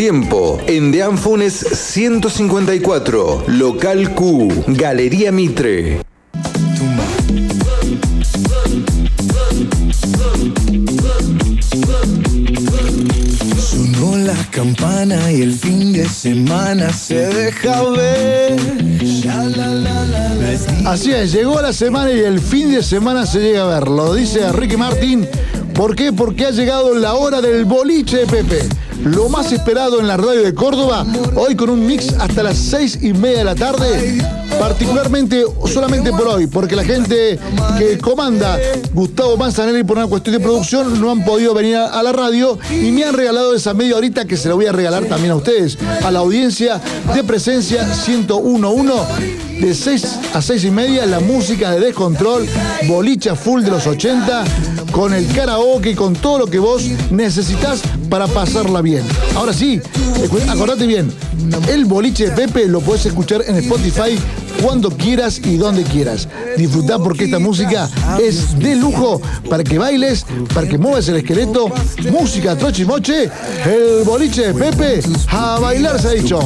Tiempo en De Anfunes 154, Local Q, Galería Mitre. Sonó la campana y el fin de semana se deja ver. Así es, llegó la semana y el fin de semana se llega a ver. Lo dice Ricky Martin. ¿Por qué? Porque ha llegado la hora del boliche de Pepe. Lo más esperado en la radio de Córdoba, hoy con un mix hasta las seis y media de la tarde. Particularmente, solamente por hoy, porque la gente que comanda Gustavo Manzanelli por una cuestión de producción no han podido venir a la radio y me han regalado esa media horita que se la voy a regalar también a ustedes, a la audiencia de presencia 1011 de 6 a 6 y media, la música de descontrol, bolicha full de los 80, con el karaoke, con todo lo que vos necesitas para pasarla bien. Ahora sí, acordate bien, el boliche de Pepe lo puedes escuchar en Spotify cuando quieras y donde quieras. Disfrutá porque esta música es de lujo para que bailes, para que mueves el esqueleto. Música trochimoche, el boliche de Pepe, a bailar se ha dicho.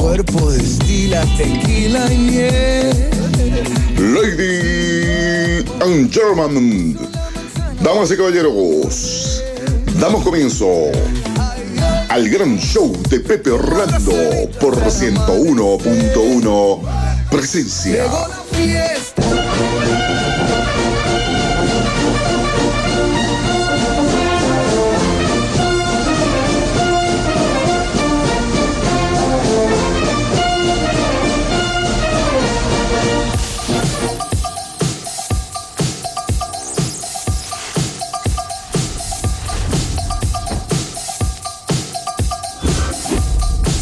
Y. Lady and German, damas y caballeros, damos comienzo al gran show de Pepe Orlando por 101.1 Presencia.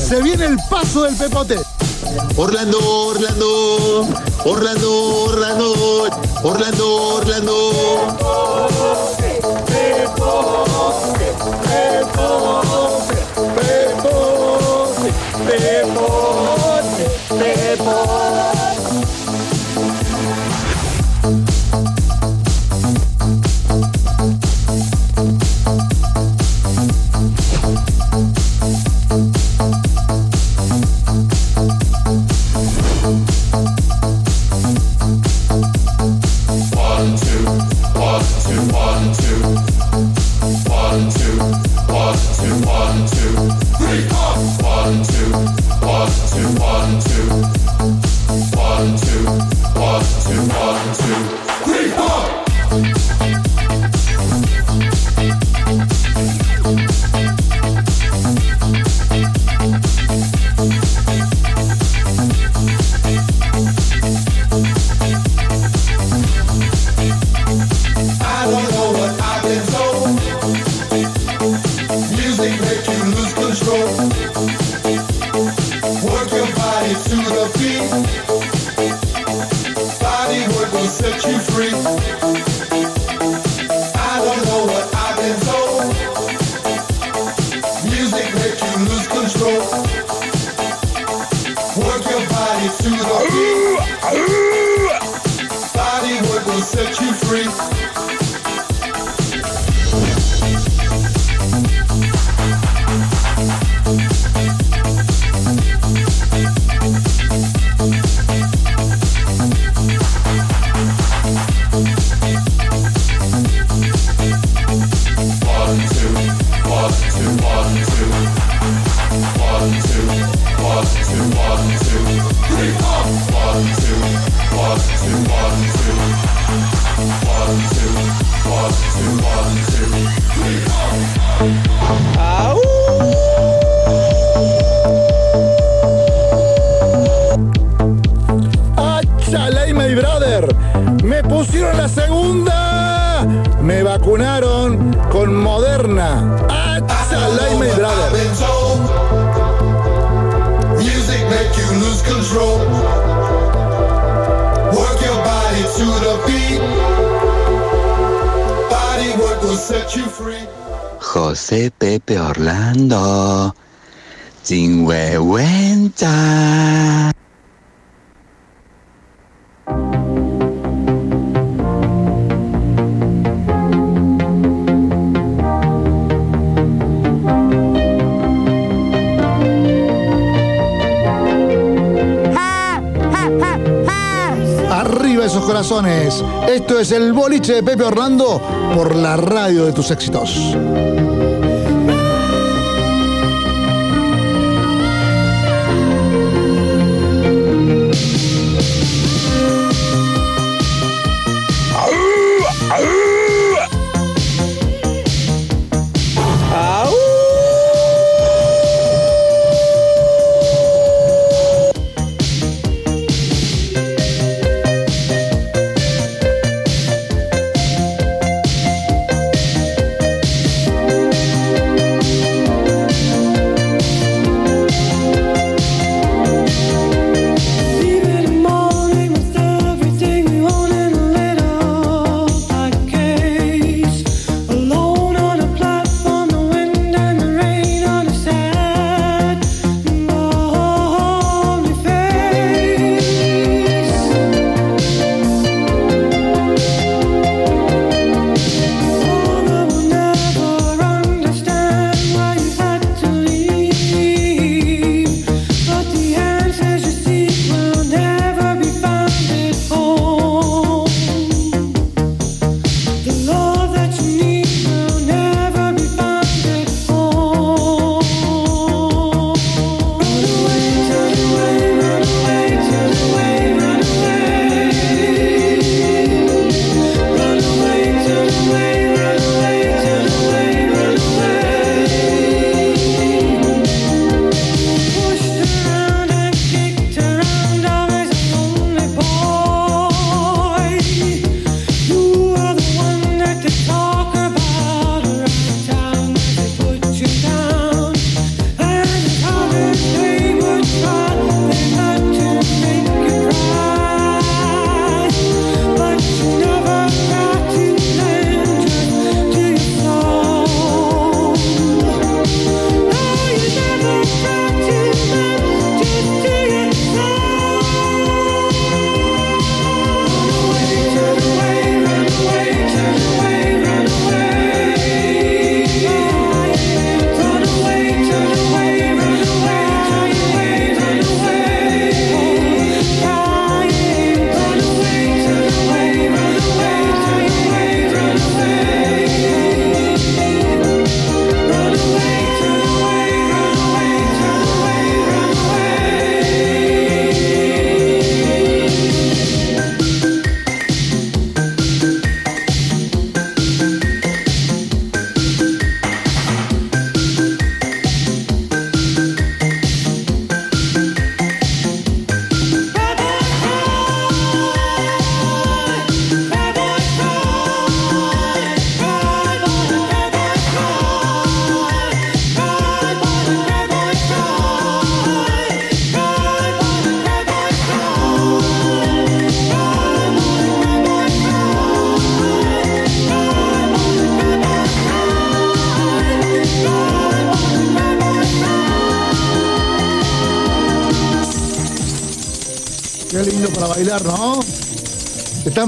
Se viene el paso del Pepote. Orlando, Orlando, Orlando, Orlando, Orlando, Orlando. Orlando. Cincuenta. esos corazones. Esto es el boliche de Pepe Orlando por la radio de tus éxitos.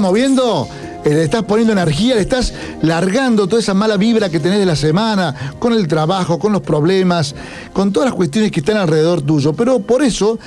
Moviendo, eh, le estás poniendo energía, le estás largando toda esa mala vibra que tenés de la semana, con el trabajo, con los problemas, con todas las cuestiones que están alrededor tuyo. Pero por eso,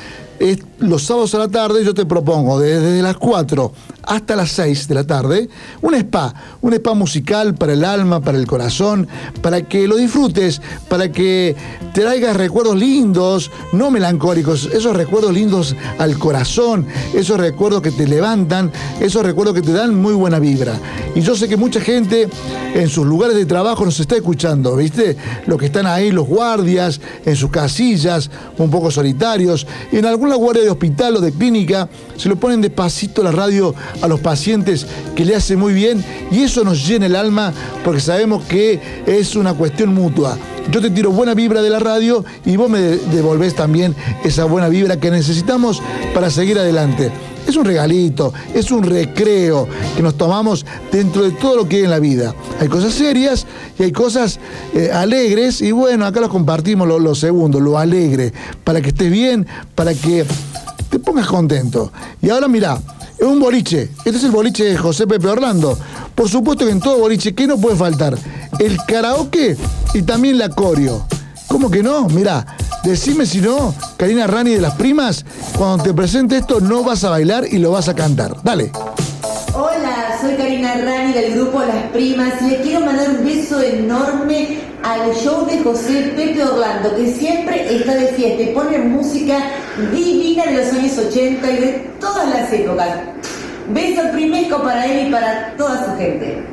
los sábados a la tarde yo te propongo, desde las 4 hasta las 6 de la tarde, un spa, un spa musical para el alma, para el corazón, para que lo disfrutes, para que te traigas recuerdos lindos, no melancólicos, esos recuerdos lindos al corazón, esos recuerdos que te levantan, esos recuerdos que te dan muy buena vibra. Y yo sé que mucha gente en sus lugares de trabajo nos está escuchando, ¿viste? Los que están ahí, los guardias, en sus casillas, un poco solitarios, en alguna guardia de hospital o de clínica, se lo ponen despacito la radio a los pacientes que le hace muy bien y eso nos llena el alma porque sabemos que es una cuestión mutua. Yo te tiro buena vibra de la radio y vos me devolvés también esa buena vibra que necesitamos para seguir adelante. Es un regalito, es un recreo que nos tomamos dentro de todo lo que hay en la vida. Hay cosas serias y hay cosas eh, alegres y bueno, acá los compartimos lo, lo segundo, lo alegre, para que estés bien, para que te pongas contento. Y ahora mirá, es un boliche. Este es el boliche de José Pepe Orlando. Por supuesto que en todo boliche, ¿qué no puede faltar? El karaoke y también la coreo. ¿Cómo que no? Mirá, decime si no, Karina Rani de las Primas, cuando te presente esto no vas a bailar y lo vas a cantar. Dale. Soy Karina Rani del grupo Las Primas y le quiero mandar un beso enorme al show de José Pepe Orlando, que siempre está de fiesta y pone música divina de los años 80 y de todas las épocas. Beso primesco para él y para toda su gente.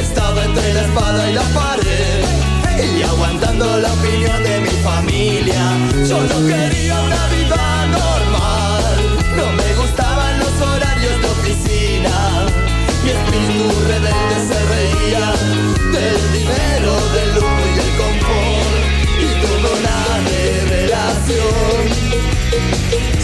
Estaba entre la espada y la pared y aguantando la opinión de mi familia. Yo no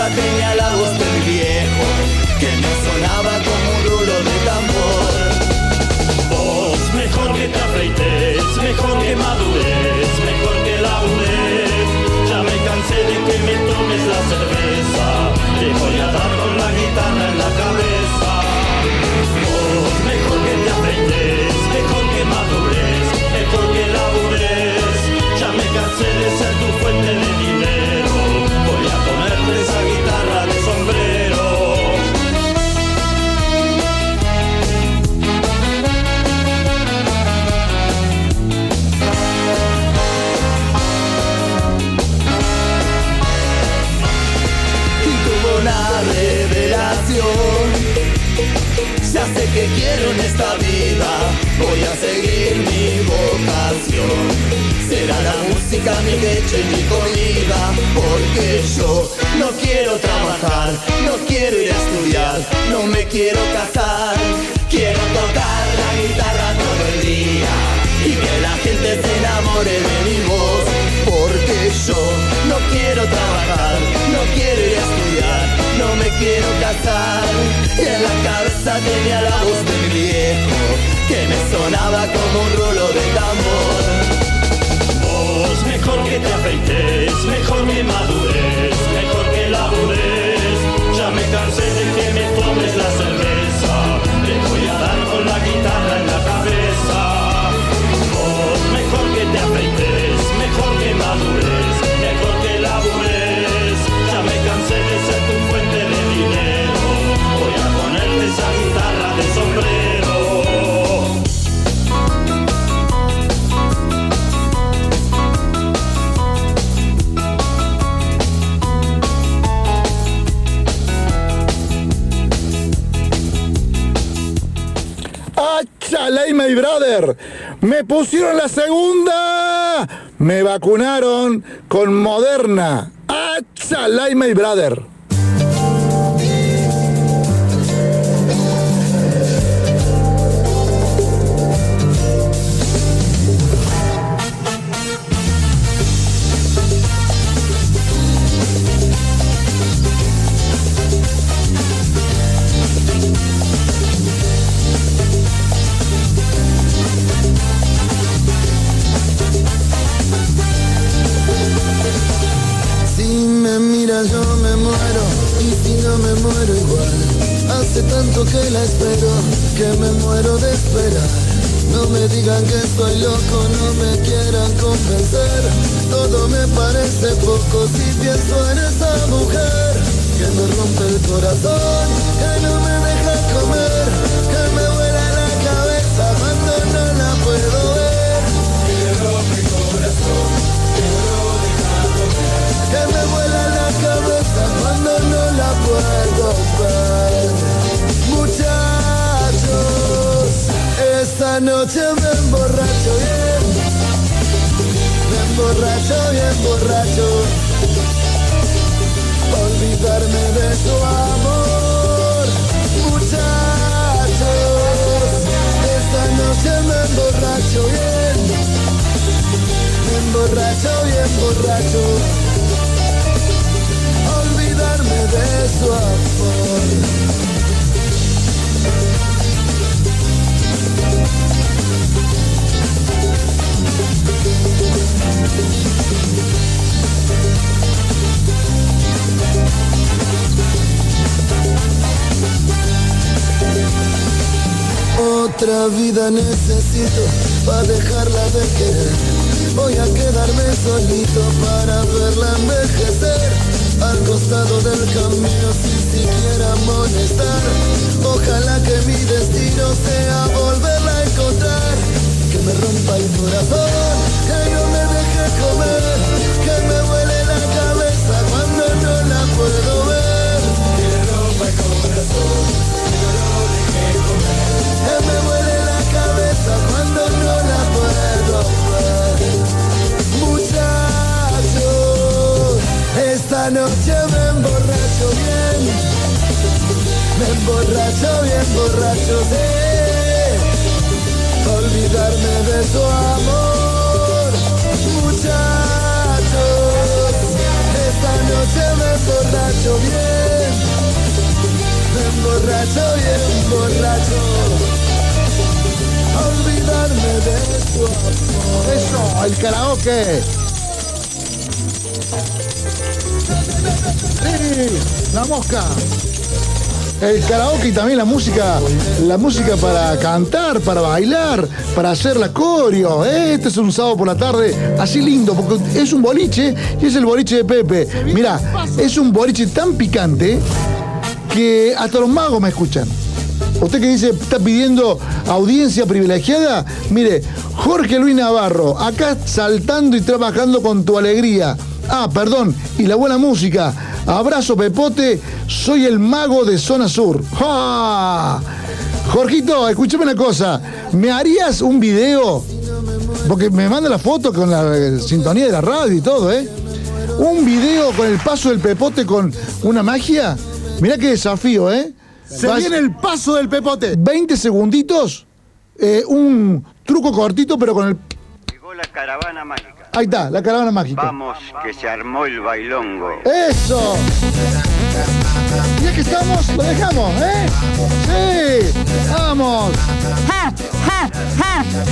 cabeza tenía la que quiero en esta vida, voy a seguir mi vocación. Será la música mi leche y mi comida, porque yo no quiero trabajar, no quiero ir a estudiar, no me quiero casar. Quiero tocar la guitarra todo el día y que la gente se enamore de mi voz, porque yo no quiero trabajar, no quiero ir a estudiar, no me quiero casar. Y en la cabeza tenía la voz de mi viejo, que me sonaba como un rulo de tambor. Vos, mejor que te afeites, mejor que madures, mejor que labures. Ya me cansé de que me tomes la my brother! ¡Me pusieron la segunda! ¡Me vacunaron con Moderna! ¡Achalay, my brother! Otra vida necesito para dejarla de querer. Voy a quedarme solito para verla envejecer. Al costado del camino sin siquiera molestar. Ojalá que mi destino sea volverla a encontrar. Que me rompa el corazón, que no me deje comer. Que me huele la cabeza cuando no la puedo ver. Que me rompa el corazón, cuando no la puedo ver. Muchachos, esta noche me emborracho bien. Me emborracho bien, borracho de olvidarme de su amor. Muchachos, esta noche me emborracho bien. Me emborracho bien, borracho. Eso, el karaoke. Sí, la mosca. El karaoke y también la música, la música para cantar, para bailar, para hacer la coreo. ¿eh? Este es un sábado por la tarde, así lindo, porque es un boliche y es el boliche de Pepe. Mira, es un boliche tan picante que hasta los magos me escuchan. Usted que dice, está pidiendo audiencia privilegiada, mire, Jorge Luis Navarro, acá saltando y trabajando con tu alegría. Ah, perdón, y la buena música. Abrazo Pepote, soy el mago de Zona Sur. ¡Ja! Jorgito, escúchame una cosa. ¿Me harías un video? Porque me manda la foto con la eh, sintonía de la radio y todo, ¿eh? Un video con el paso del Pepote con una magia. Mirá qué desafío, ¿eh? Se Vas- viene el paso del Pepote. 20 segunditos, eh, un truco cortito, pero con el. Llegó la caravana mágica. Ahí está, la caravana mágica. Vamos, que se armó el bailongo. ¡Eso! Ya que estamos, lo dejamos, ¿eh? ¡Sí! ¡Vamos!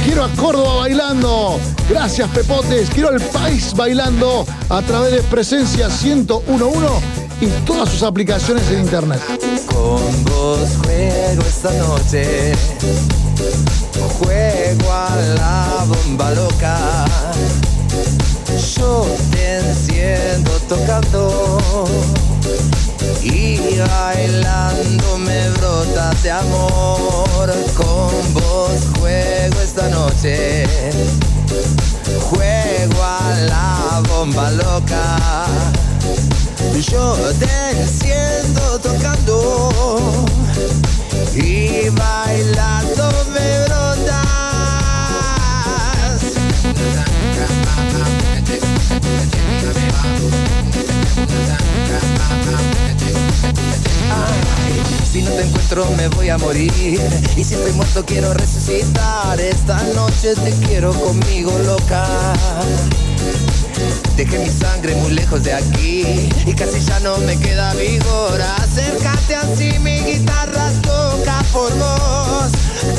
Quiero a Córdoba bailando. Gracias, Pepotes. Quiero al país bailando a través de Presencia 1011 y todas sus aplicaciones en internet. Con vos juego esta noche. Juego a la bomba loca. Yo te enciendo tocando. Y bailando me brota de amor. Con vos juego esta noche. Juego a la bomba loca. Yo te enciendo tocando y bailando me brotas. Si no te encuentro me voy a morir y si estoy muerto quiero resucitar. Esta noche te quiero conmigo loca. Dejé mi sangre muy lejos de aquí y casi ya no me queda vigor. Acércate así, mi guitarra toca por vos.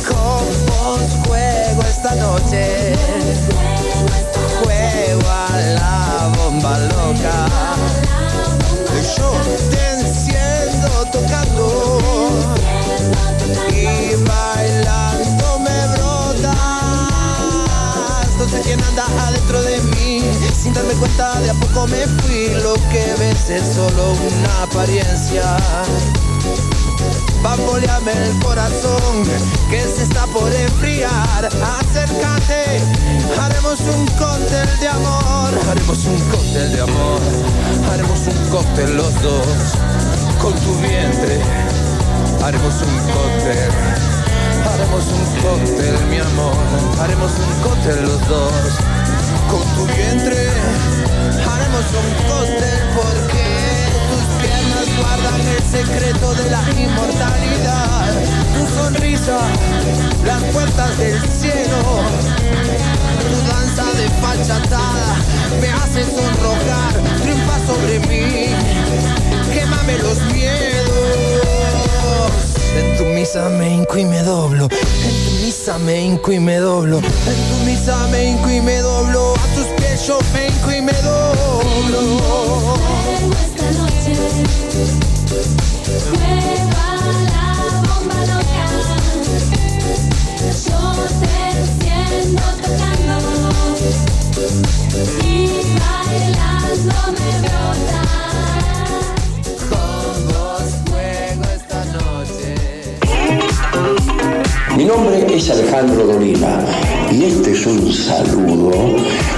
Con vos juego esta noche. Juego a la bomba loca. Cuenta de a poco me fui. Lo que ves es solo una apariencia. Bamboleame el corazón que se está por enfriar. Acércate, haremos un cóctel de amor. Haremos un cóctel de amor. Haremos un cóctel los dos con tu vientre. Haremos un cóctel. Haremos un cóctel, mi amor. Haremos un cóctel los dos con tu vientre. Haremos un cóctel porque tus piernas guardan el secreto de la inmortalidad. Tu sonrisa, las puertas del cielo. Tu danza de fachatada me hace sonrojar. Triunfa sobre mí, quémame los miedos. En tu misa me hinco y me doblo. Misa me me doblo. En tu misa me y me doblo. A tus pies yo me hinco y me doblo. Nombre es Alejandro Dolina y este es un saludo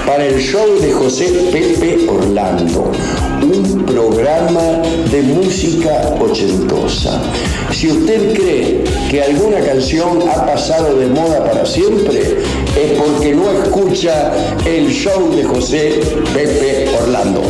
para el show de José Pepe Orlando, un programa de música ochentosa. Si usted cree que alguna canción ha pasado de moda para siempre, es porque no escucha el show de José Pepe Orlando.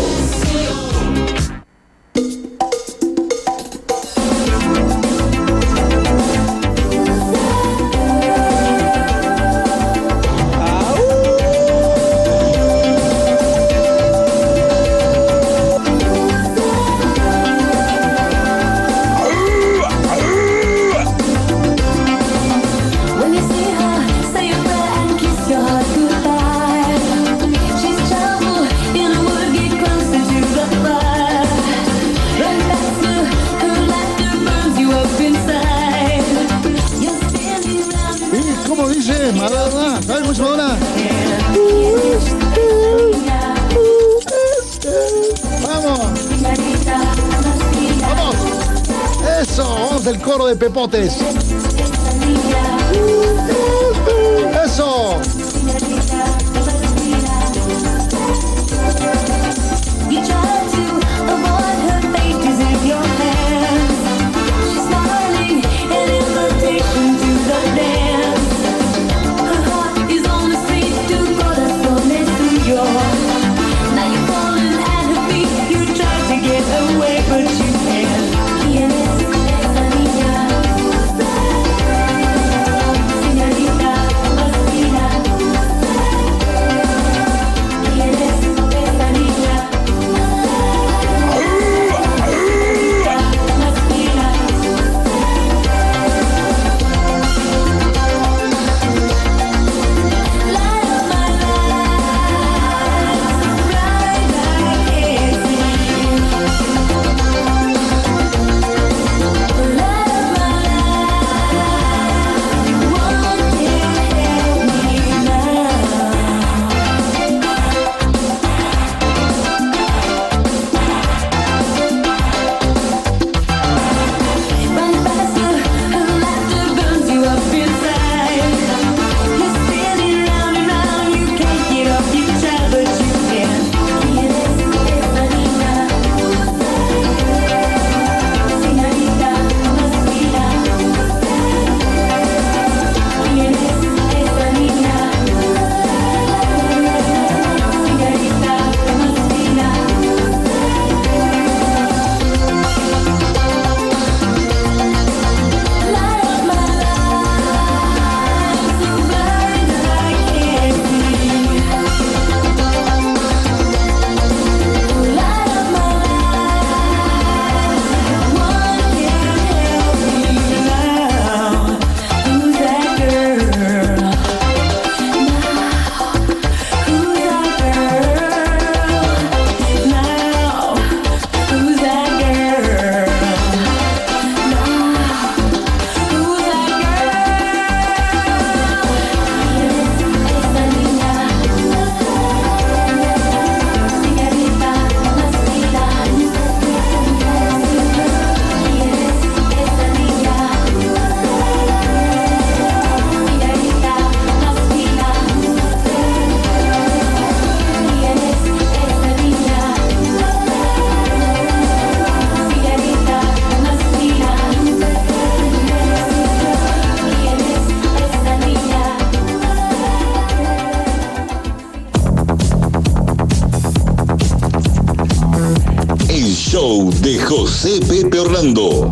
José Pepe Orlando.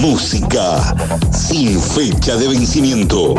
Música sin fecha de vencimiento.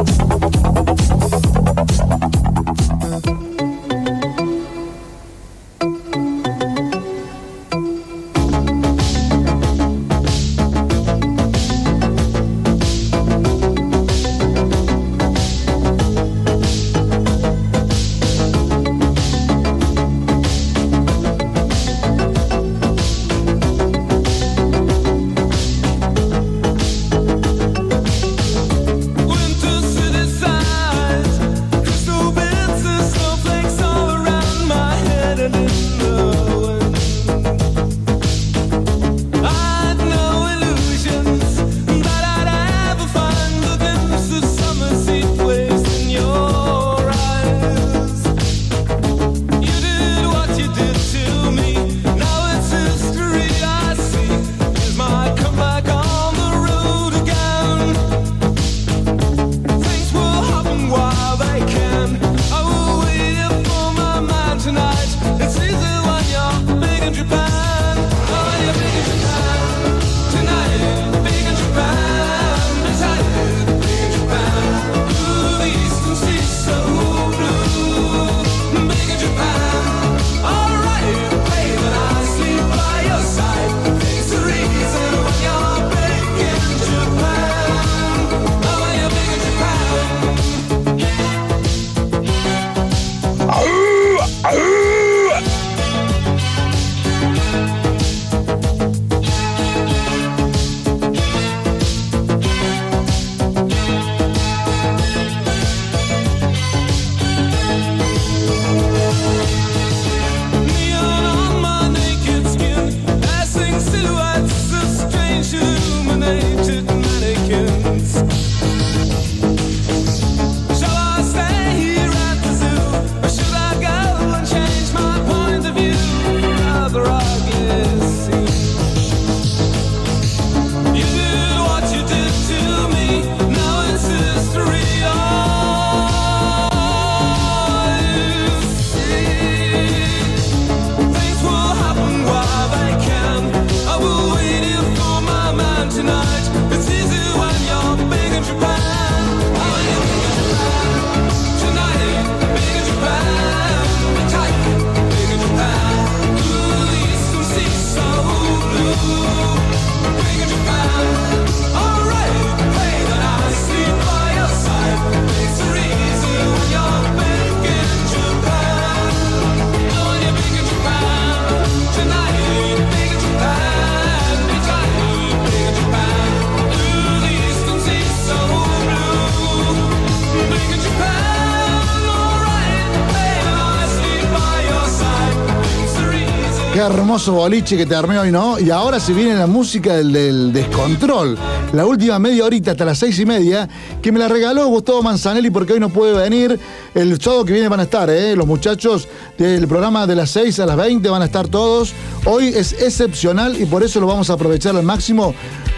Hermoso boliche que te armé hoy, ¿no? Y ahora se viene la música del, descontrol. La última media horita hasta las seis y media, que me la regaló Gustavo Manzanelli porque hoy no puede venir. El sábado que viene van a estar, ¿eh? Los muchachos del programa de las 6 a las 20 van a estar todos. Hoy es excepcional y por eso lo vamos a aprovechar al máximo.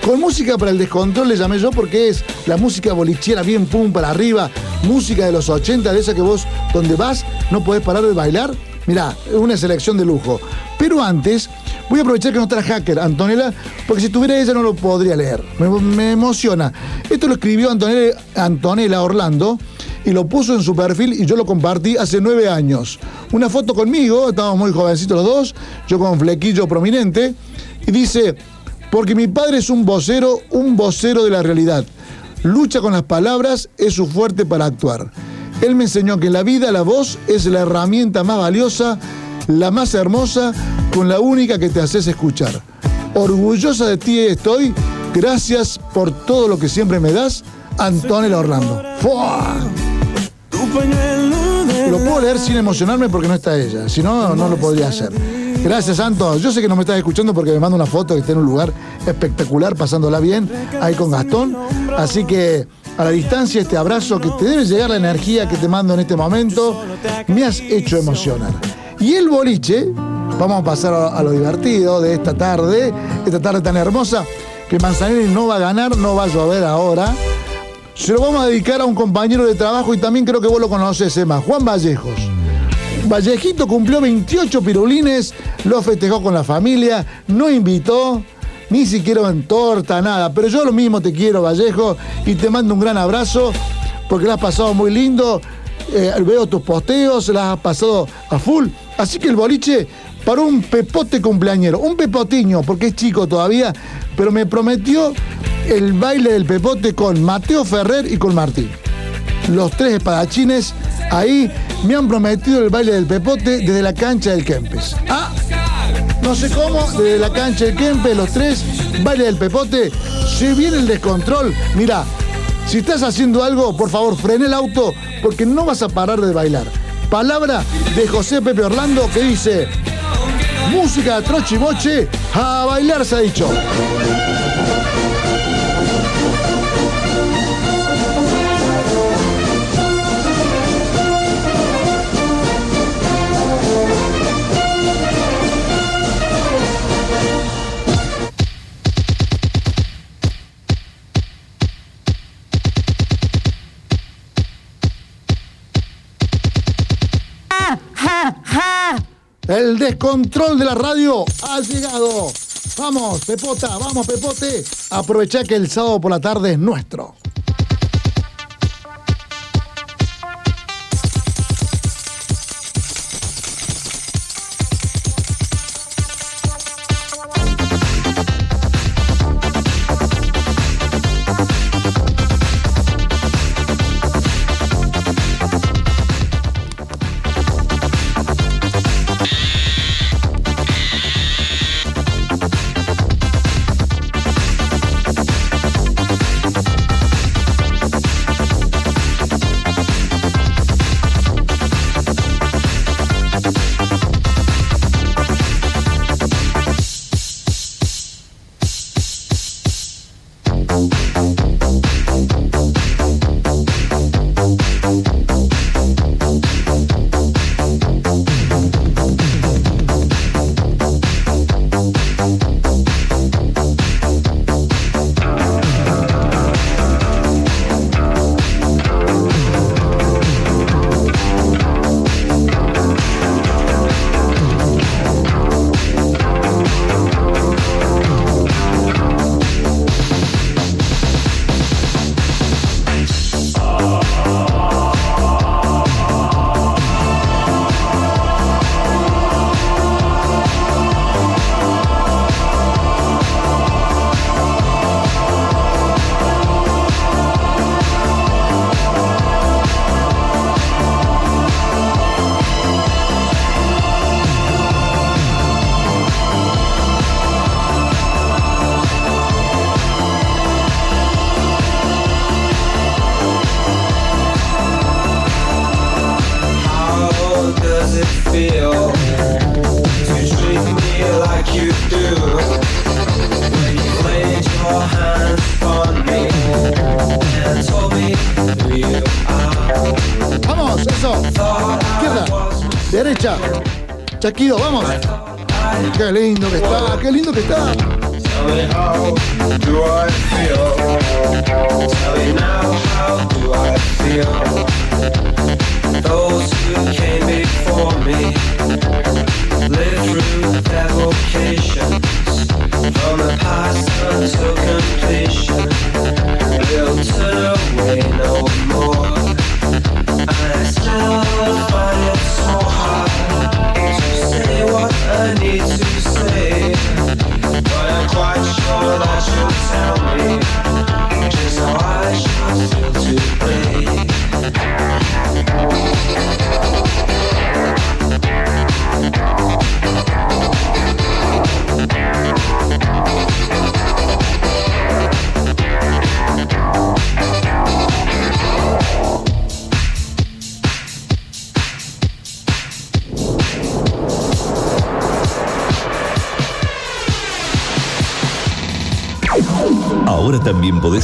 Con música para el descontrol le llamé yo porque es la música bolichera bien pum para arriba, música de los 80, de esa que vos donde vas no podés parar de bailar. Mirá, una selección de lujo. Antes, voy a aprovechar que no está hacker, Antonella, porque si estuviera ella no lo podría leer. Me, me emociona. Esto lo escribió Antonella, Antonella Orlando y lo puso en su perfil y yo lo compartí hace nueve años. Una foto conmigo, estábamos muy jovencitos los dos, yo con flequillo prominente, y dice, porque mi padre es un vocero, un vocero de la realidad. Lucha con las palabras, es su fuerte para actuar. Él me enseñó que en la vida la voz es la herramienta más valiosa, la más hermosa, con la única que te haces escuchar. Orgullosa de ti estoy, gracias por todo lo que siempre me das, Antonella Orlando. ¡Fua! Lo puedo leer sin emocionarme porque no está ella, si no, no lo podría hacer. Gracias, Santo. Yo sé que no me estás escuchando porque me manda una foto que está en un lugar espectacular, pasándola bien, ahí con Gastón. Así que a la distancia este abrazo que te debe llegar la energía que te mando en este momento, me has hecho emocionar. Y el boliche, vamos a pasar a, lo divertido de esta tarde, esta tarde tan hermosa, que Manzanelli no va a ganar, no va a llover ahora. Se lo vamos a dedicar a un compañero de trabajo y también creo que vos lo conoces, Emma, Juan Vallejos. Vallejito cumplió 28 pirulines, lo festejó con la familia, no invitó, ni siquiera en torta, nada. Pero yo lo mismo te quiero, Vallejo, y te mando un gran abrazo, porque la has pasado muy lindo. Eh, veo tus posteos, las has pasado a full. Así que el boliche para un pepote cumpleañero, un pepotiño, porque es chico todavía, pero me prometió el baile del pepote con Mateo Ferrer y con Martín. Los tres espadachines ahí me han prometido el baile del pepote desde la cancha del Kempes. Ah, no sé cómo, desde la cancha del Kempes, los tres, baile del pepote. Si viene el descontrol, mira, si estás haciendo algo, por favor, frene el auto porque no vas a parar de bailar. Palabra de José Pepe Orlando que dice, música trochiboche, a bailar se ha dicho. Descontrol de la radio ha llegado. Vamos, Pepota, vamos, Pepote. Aprovecha que el sábado por la tarde es nuestro.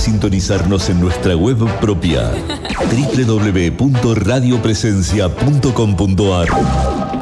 Sintonizarnos en nuestra web propia www.radiopresencia.com.ar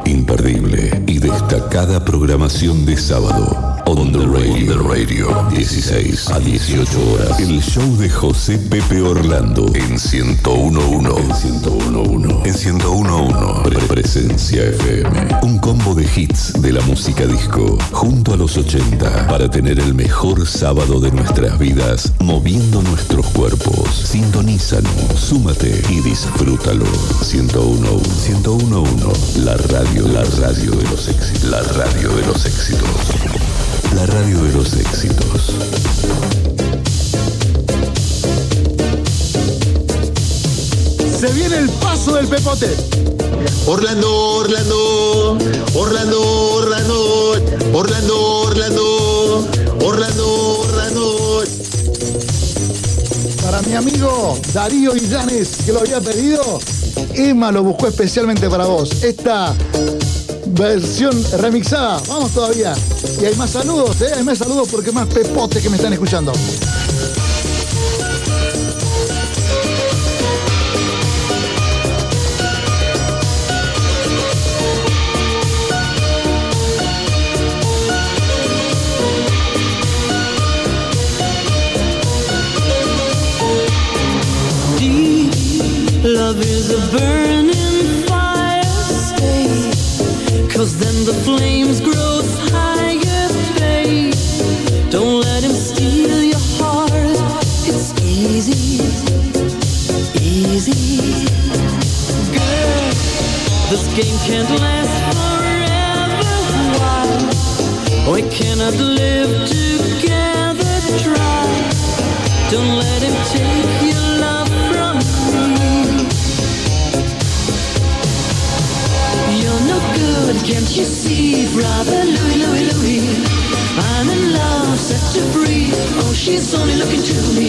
Imperdible y destacada programación de sábado. On the radio, radio 16 a 18 horas. El show de José Pepe Orlando en 1011. En 1011. En 1011. Pre- Presencia FM. Un combo de hits de la música disco junto a los 80 para tener el mejor sábado de nuestras vidas moviendo nuestros cuerpos. Sintonízanos, súmate y disfrútalo. 101 1011 La radio, la radio de los éxitos. La radio de los éxitos. La radio de los éxitos. Se viene el paso del pepote. Orlando, Orlando, Orlando, Orlando, Orlando, Orlando, Orlando, Orlando. Para mi amigo Darío Illanes, que lo había pedido, Emma lo buscó especialmente para vos. Esta versión remixada. Vamos todavía. Y hay más saludos, ¿eh? Hay más saludos porque más pepotes que me están escuchando. Game can't last forever. Why? We cannot live together. Try. Don't let him take your love from me. You're no good, can't you see, brother Louis, Louis, Louis? I'm in love, set you free. Oh, she's only looking to me.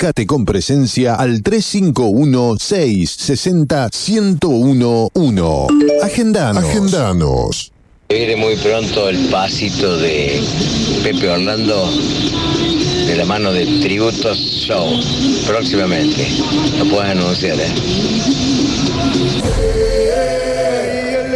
Comunicate con presencia al 351-660-1011. Agendanos. Agendanos. Viene muy pronto el pasito de Pepe Orlando de la mano de Tributos Show. Próximamente. Lo pueden anunciar, ¿eh?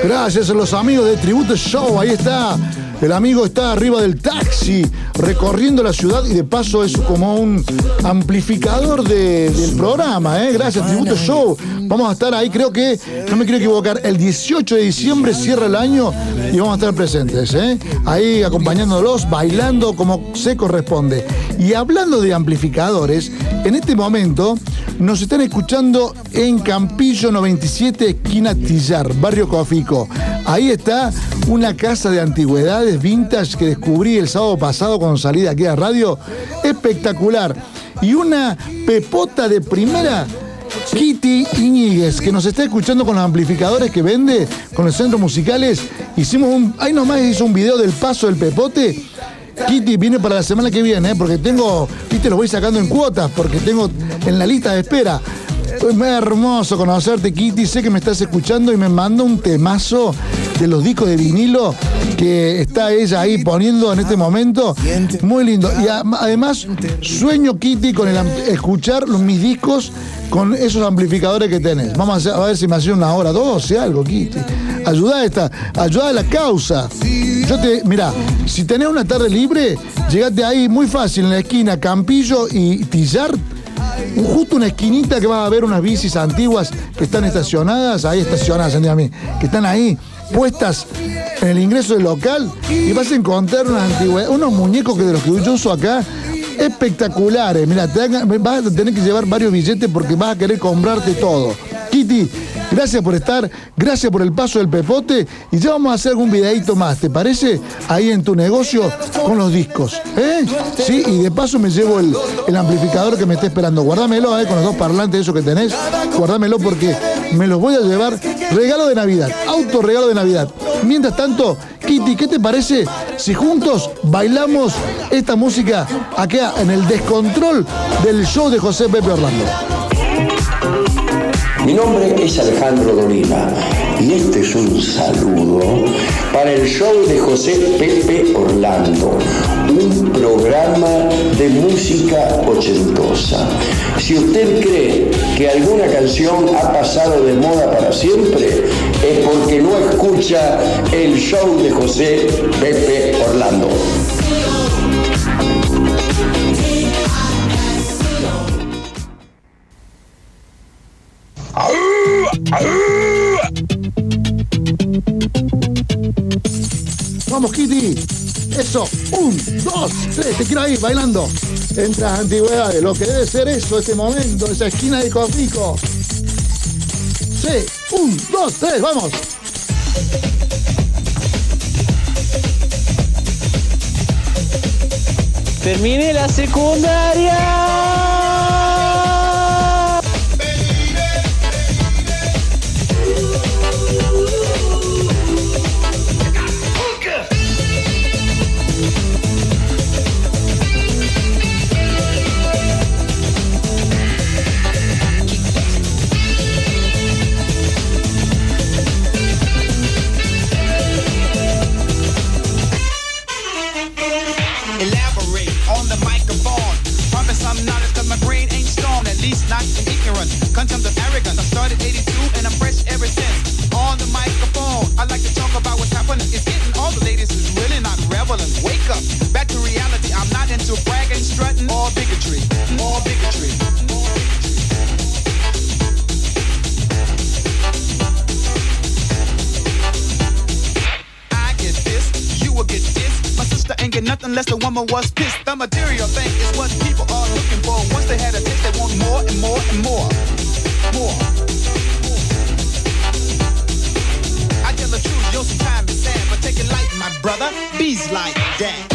Gracias a los amigos de Tributo Show. Ahí está. El amigo está arriba del taxi, recorriendo la ciudad y de paso es como un amplificador de- del programa. ¿eh? Gracias, Tributo Show. Vamos a estar ahí, creo que, no me quiero equivocar, el 18 de diciembre cierra el año y vamos a estar presentes. ¿eh? Ahí acompañándolos, bailando como se corresponde. Y hablando de amplificadores, en este momento nos están escuchando en Campillo 97, esquina Tillar, barrio Cofico. Ahí está una casa de antigüedades vintage que descubrí el sábado pasado cuando salí de aquí a radio. Espectacular. Y una pepota de primera. Kitty Iñiguez, que nos está escuchando con los amplificadores que vende, con los centros musicales. Hicimos un. Ahí nomás hizo un video del paso del pepote. Kitty viene para la semana que viene, ¿eh? porque tengo, viste, los voy sacando en cuotas, porque tengo en la lista de espera. Es muy hermoso conocerte, Kitty. Sé que me estás escuchando y me manda un temazo de los discos de vinilo que está ella ahí poniendo en este momento. Muy lindo. Y además, sueño, Kitty, con el escuchar mis discos con esos amplificadores que tenés. Vamos a, ver si me hace una hora, dos, o algo, Kitty. Ayuda a esta, ayuda a la causa. Yo te, mira, si tenés una tarde libre, llegate ahí muy fácil en la esquina Campillo y Tillar. Justo una esquinita que vas a ver unas bicis antiguas que están estacionadas, ahí estacionadas, a mí, que están ahí puestas en el ingreso del local y vas a encontrar unas antigüedades, unos muñecos que de los que yo uso acá, espectaculares. Mira, vas a tener que llevar varios billetes porque vas a querer comprarte todo. Kitty, gracias por estar, gracias por el paso del pepote y ya vamos a hacer algún videito más, ¿te parece? Ahí en tu negocio con los discos. ¿Eh? Sí, y de paso me llevo el, amplificador que me está esperando. Guárdamelo, ¿eh? Con los dos parlantes esos que tenés. Guárdamelo porque me los voy a llevar. Regalo de Navidad, auto regalo de Navidad. Mientras tanto, Kitty, ¿qué te parece si juntos bailamos esta música acá en el descontrol del show de José Pepe Orlando? Mi nombre es Alejandro Dolina y este es un saludo para el show de José Pepe Orlando, un programa de música ochentosa. Si usted cree que alguna canción ha pasado de moda para siempre, es porque no escucha el show de José Pepe Orlando. Eso. Un, dos, tres. Te quiero ahí bailando. Entras antigüedades. Lo que debe ser eso, este momento, esa esquina de Cofico. Sí. Un, dos, tres. Vamos. Terminé la secundaria. Started 82 and I'm fresh ever since. On the microphone, I like to talk about what's happening. It's getting all the ladies is really not reveling. Wake up, back to reality. I'm not into bragging, strutting, or bigotry. Or bigotry. I get this, you will get this. My sister ain't get nothing unless the woman was pissed. The material thing brother. Bees like that.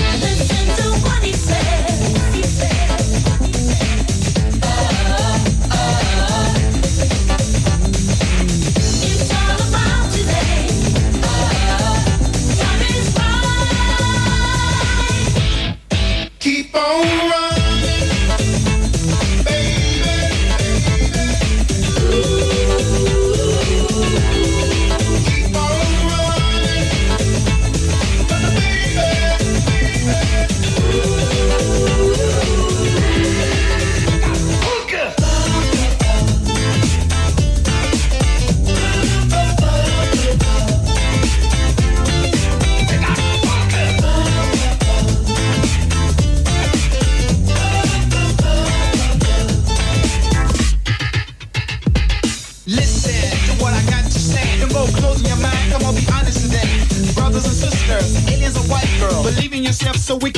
So we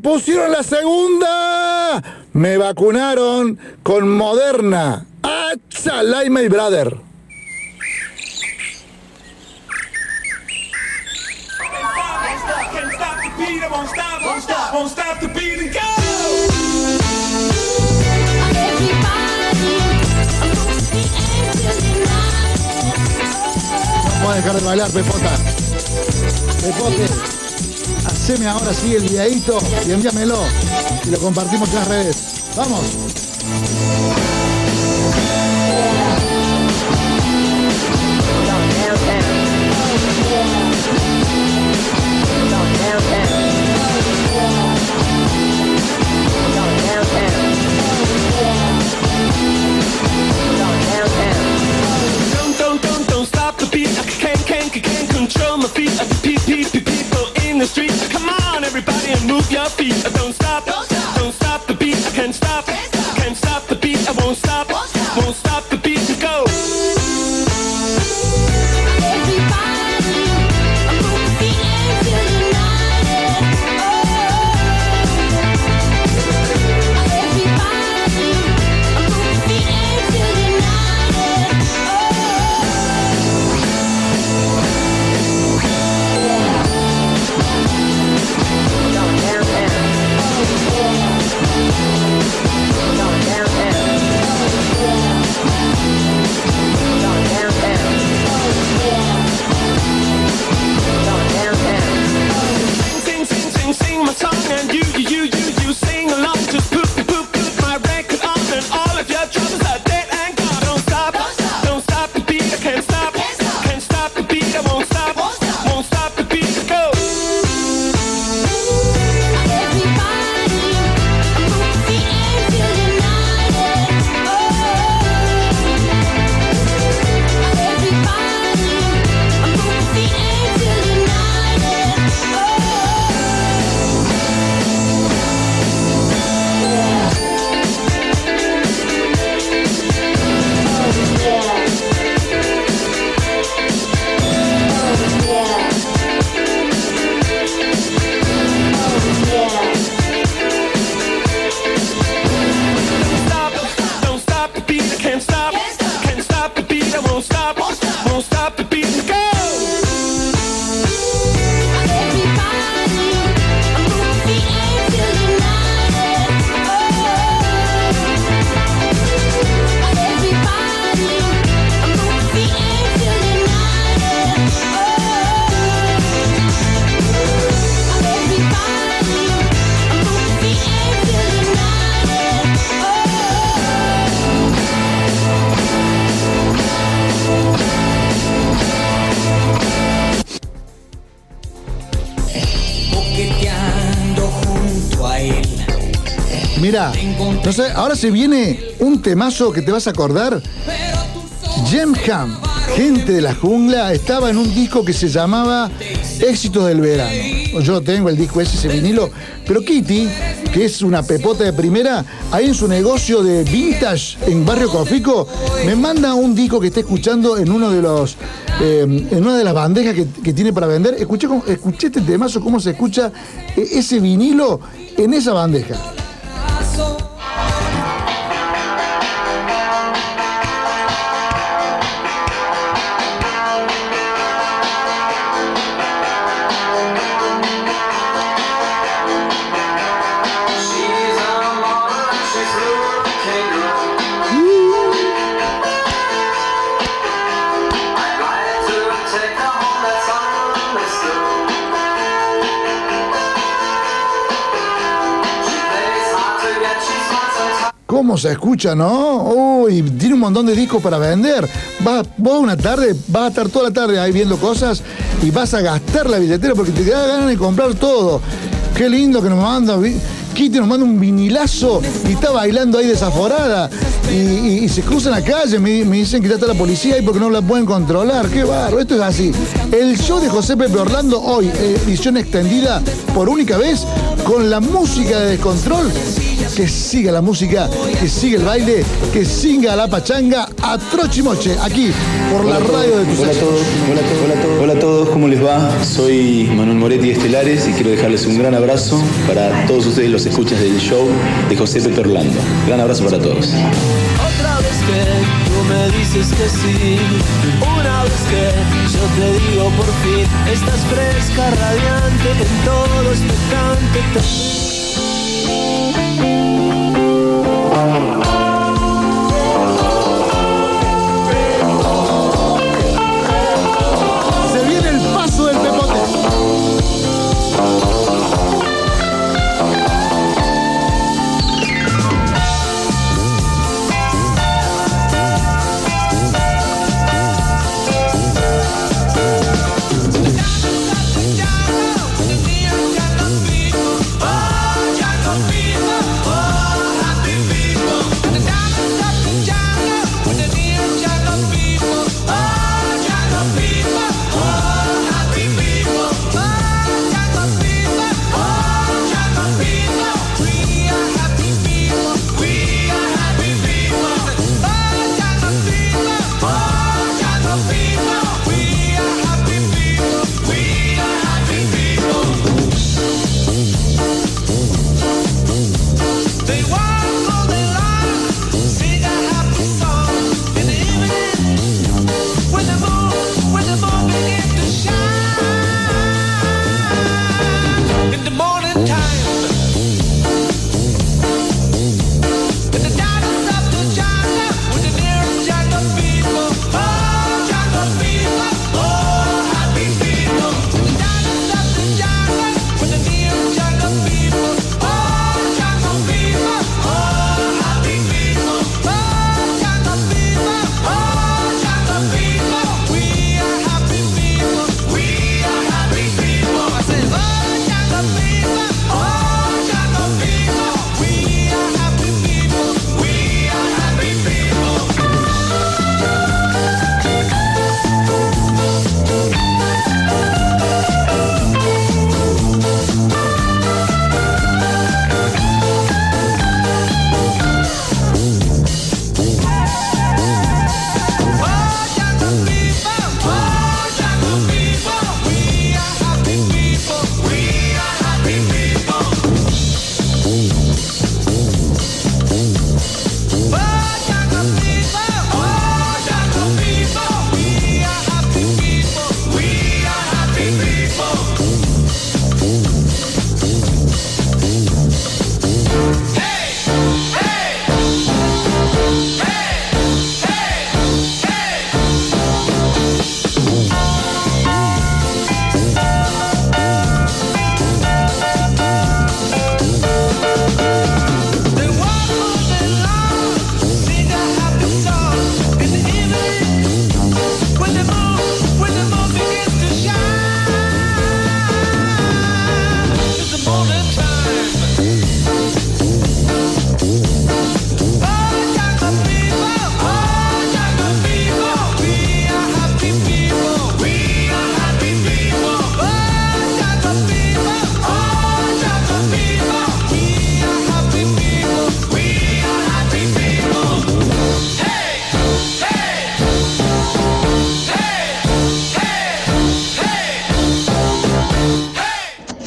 pusieron la segunda! ¡Me vacunaron con Moderna! ¡Achalay, my brother! Vamos a dejar de bailar, Pepota. Pepote, haceme ahora sí el videíto y envíamelo y lo compartimos en las redes. ¡Vamos! Sé, ahora se viene un temazo que te vas a acordar. Jem Ham, gente de la jungla, estaba en un disco que se llamaba Éxitos del Verano. Yo tengo el disco ese, ese vinilo, pero Kitty, que es una pepota de primera, ahí en su negocio de vintage en Barrio Cofico, me manda un disco que está escuchando en uno de los eh, en una de las bandejas que, que tiene para vender. Escuché, escuché este temazo, cómo se escucha eh, ese vinilo en esa bandeja. ¿Cómo se escucha, no? Uy, tiene un montón de discos para vender. Vas, vos una tarde, vas a estar toda la tarde ahí viendo cosas y vas a gastar la billetera porque te da ganas de comprar todo. Qué lindo que nos manda. Kitty nos manda un vinilazo y está bailando ahí desaforada. Y, y- y se cruzan la calle, me, me dicen que ya está la policía ahí porque no la pueden controlar. Qué barro, esto es así. El show de José Pepe Orlando hoy, eh, edición extendida por única vez, con la música de descontrol. Que siga la música, que siga el baile, que siga la pachanga a Trochimoche, aquí, por la radio de tus Hola a todos, hola a todos, hola a todos. Hola a todos, ¿cómo les va? Soy Manuel Moretti de Estelares y quiero dejarles un gran abrazo para todos ustedes los escuchas del show de José Pepe Orlando. Gran abrazo para todos. Otra vez que tú me dices que sí, una vez que yo te digo por fin, estás fresca, radiante, en todo expectante. Se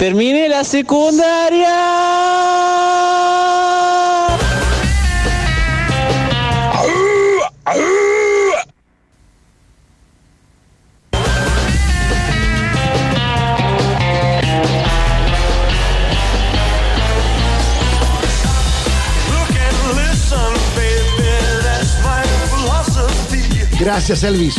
Terminé la secundaria. Gracias, Elvis.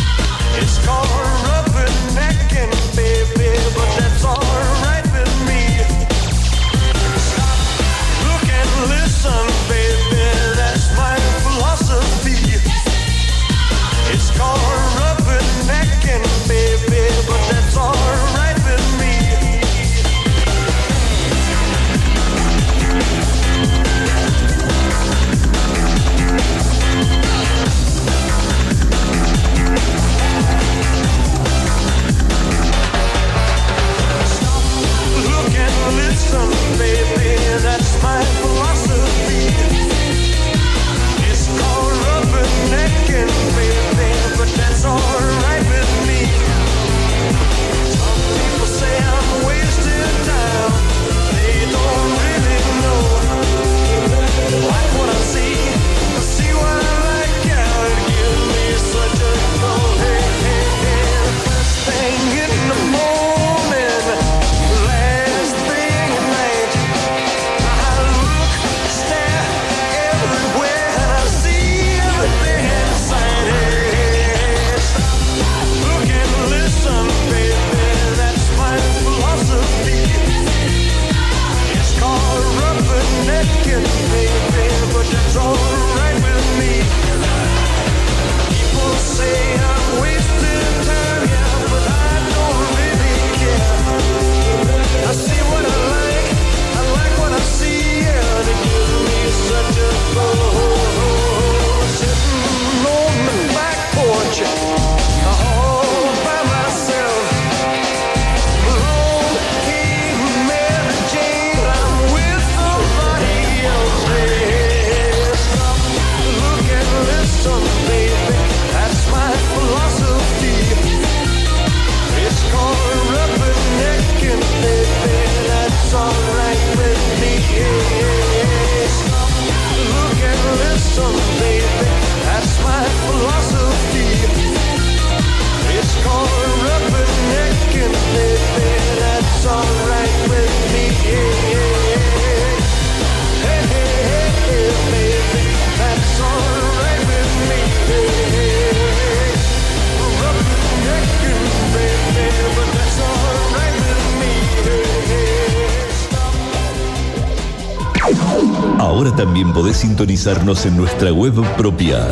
Sintonizarnos en nuestra web propia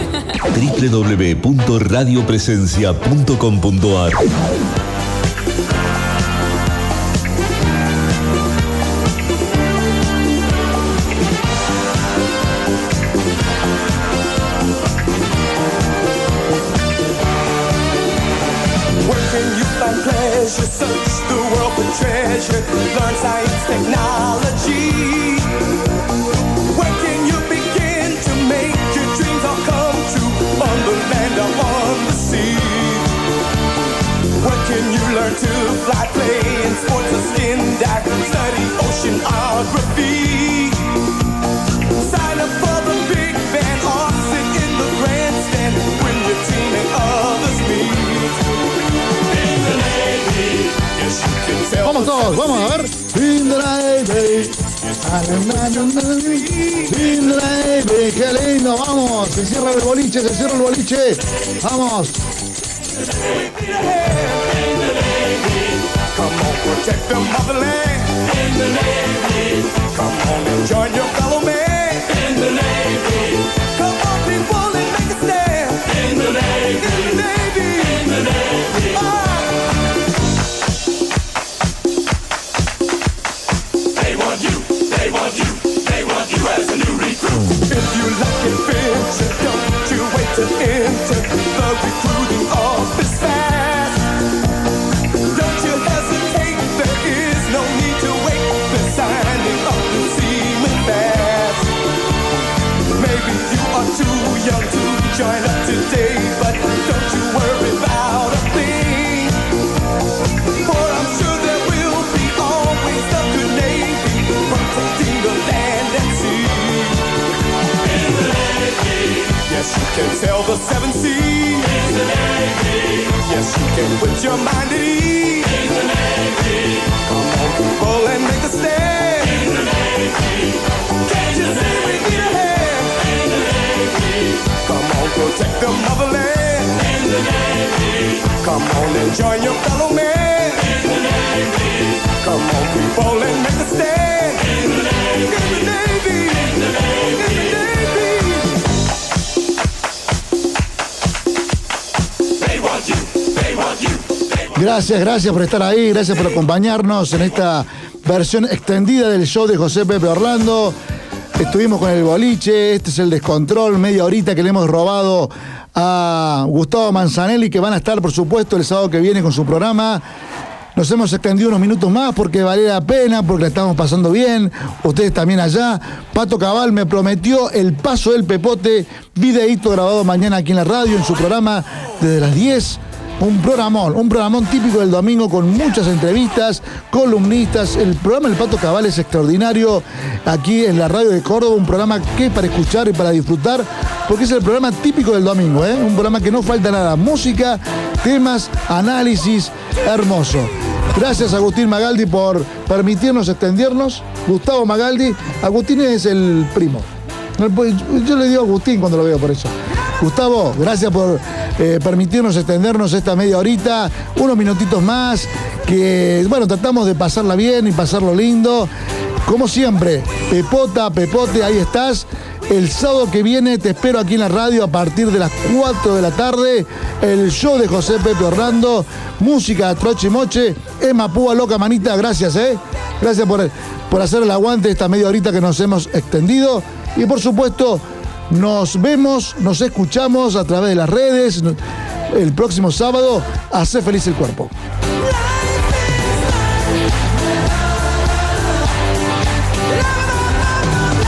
www.radiopresencia.com.ar. Technology. To fly, sports or skin dive? Study oceanography. Sign up for the big band or sit in the grandstand when your team and others meet. In the Navy, yes, you can tell Vamos todos, vamos a ver. In the Navy. In the Navy. Qué lindo, vamos. Se cierra el boliche, se cierra el boliche. Vamos. Come on, protect the motherland. In the Navy. Come on and join your fellow man. In the Navy. Join up today, but don't you worry about a thing. For I'm sure there will be always the good Navy protecting the land and sea. The Navy, yes, you can sail the seven seas. The Navy, yes, you can put your mind at ease. In the Navy, come on, people, and make a stand. The Navy, can't you see we need a hand? Come on, protect the motherland. Come on your fellow. Gracias, gracias por estar ahí, gracias por acompañarnos en esta versión extendida del show de José Pepe Orlando. Estuvimos con el boliche, este es el descontrol, media horita que le hemos robado a Gustavo Manzanelli, que van a estar, por supuesto, el sábado que viene con su programa. Nos hemos extendido unos minutos más porque valía la pena, porque la estamos pasando bien. Ustedes también allá. Pato Cabal me prometió el paso del Pepote, videíto grabado mañana aquí en la radio, en su programa desde las 10. Un programón, un programón típico del domingo con muchas entrevistas, columnistas. El programa El Pato Cabal es extraordinario aquí en la radio de Córdoba, un programa que es para escuchar y para disfrutar, porque es el programa típico del domingo, ¿eh? un programa que no falta nada, música, temas, análisis, hermoso. Gracias Agustín Magaldi por permitirnos extendernos. Gustavo Magaldi, Agustín es el primo. Yo le digo Agustín cuando lo veo por eso. Gustavo, gracias por eh, permitirnos extendernos esta media horita, unos minutitos más, que bueno, tratamos de pasarla bien y pasarlo lindo. Como siempre, Pepota, Pepote, ahí estás. El sábado que viene te espero aquí en la radio a partir de las 4 de la tarde. El show de José Pepe Orlando, música Troche Moche, Emma Púa Loca Manita, gracias, ¿eh? Gracias por, por hacer el aguante esta media horita que nos hemos extendido. Y por supuesto, nos vemos, nos escuchamos a través de las redes el próximo sábado. Hace feliz el cuerpo.